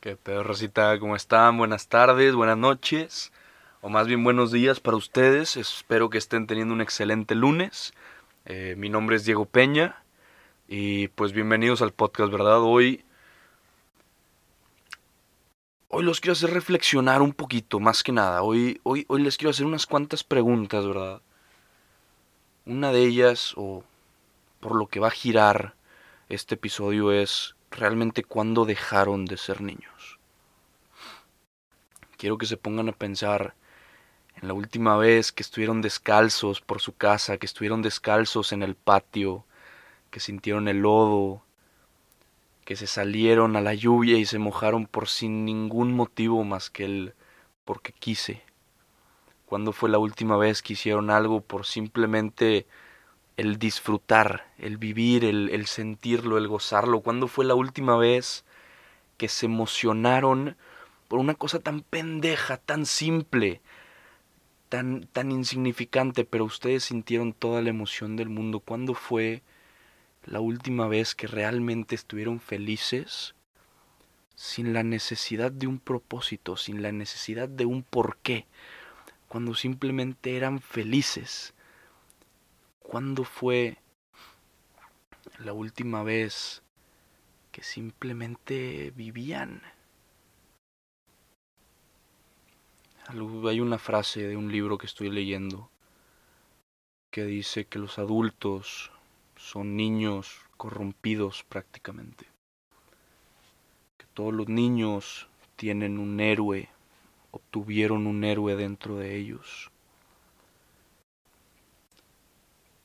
¿Qué pedo, Rosita? ¿Cómo están? Buenas tardes, buenas noches, o más bien buenos días para ustedes. Espero que estén teniendo un excelente lunes. Eh, mi nombre es Diego Peña y pues bienvenidos al podcast, ¿verdad? Hoy, hoy los quiero hacer reflexionar un poquito, más que nada. Hoy, hoy, hoy les quiero hacer unas cuantas preguntas, ¿verdad? Una de ellas, o por lo que va a girar este episodio, es realmente cuándo dejaron de ser niños. Quiero que se pongan a pensar en la última vez que estuvieron descalzos por su casa, que estuvieron descalzos en el patio, que sintieron el lodo, que se salieron a la lluvia y se mojaron por sin ningún motivo más que el porque quise. ¿Cuándo fue la última vez que hicieron algo por simplemente el disfrutar, el vivir, el, sentirlo, el gozarlo. ¿Cuándo fue la última vez que se emocionaron por una cosa tan pendeja, tan simple, tan, tan insignificante, pero ustedes sintieron toda la emoción del mundo? ¿Cuándo fue la última vez que realmente estuvieron felices sin la necesidad de un propósito, sin la necesidad de un porqué? Cuando simplemente eran felices ¿Cuándo fue la última vez que simplemente vivían? Hay una frase de un libro que estoy leyendo que dice que los adultos son niños corrompidos prácticamente. Que todos los niños tienen un héroe, obtuvieron un héroe dentro de ellos.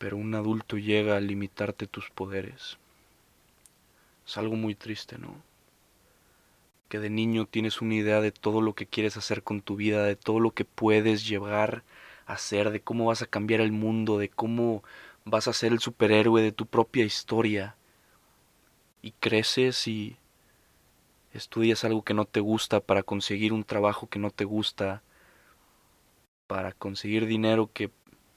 Pero un adulto llega a limitarte tus poderes. Es algo muy triste, ¿no? Que de niño tienes una idea de todo lo que quieres hacer con tu vida, de todo lo que puedes llevar a hacer, de cómo vas a cambiar el mundo, de cómo vas a ser el superhéroe de tu propia historia. Y creces y estudias algo que no te gusta para conseguir un trabajo que no te gusta, para conseguir dinero que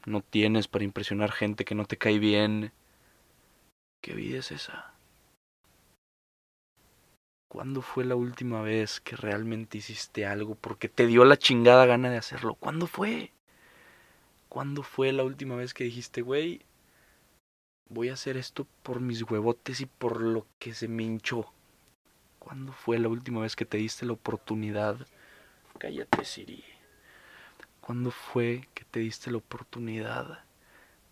no tienes para impresionar gente que no te cae bien. ¿Qué vida es esa? ¿Cuándo fue la última vez que realmente hiciste algo porque te dio la chingada gana de hacerlo? ¿Cuándo fue? ¿Cuándo fue la última vez que dijiste, güey, voy a hacer esto por mis huevotes y por lo que se me hinchó? ¿Cuándo fue la última vez que te diste la oportunidad? Cállate, Siri. ¿Cuándo fue que te diste la oportunidad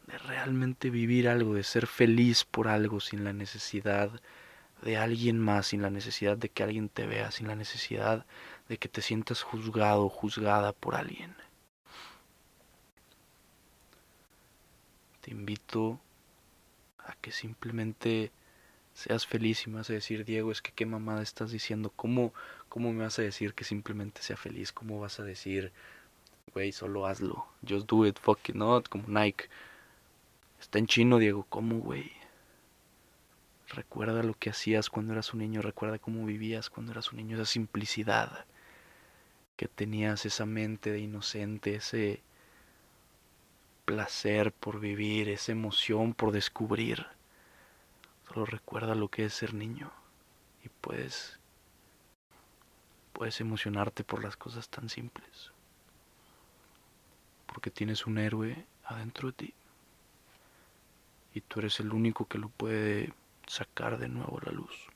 de realmente vivir algo, de ser feliz por algo sin la necesidad de alguien más, sin la necesidad de que alguien te vea, sin la necesidad de que te sientas juzgado juzgada por alguien? Te invito a que simplemente seas feliz y me vas a decir, Diego, es que qué mamada estás diciendo, ¿cómo, cómo me vas a decir que simplemente sea feliz? ¿Cómo vas a decir güey, solo hazlo. Just do it, fuck it not, como Nike. Está en chino, Diego, ¿cómo, güey? Recuerda lo que hacías cuando eras un niño, recuerda cómo vivías cuando eras un niño, esa simplicidad que tenías, esa mente de inocente, ese placer por vivir, esa emoción por descubrir. Solo recuerda lo que es ser niño y puedes puedes emocionarte por las cosas tan simples porque tienes un héroe adentro de ti y tú eres el único que lo puede sacar de nuevo a la luz.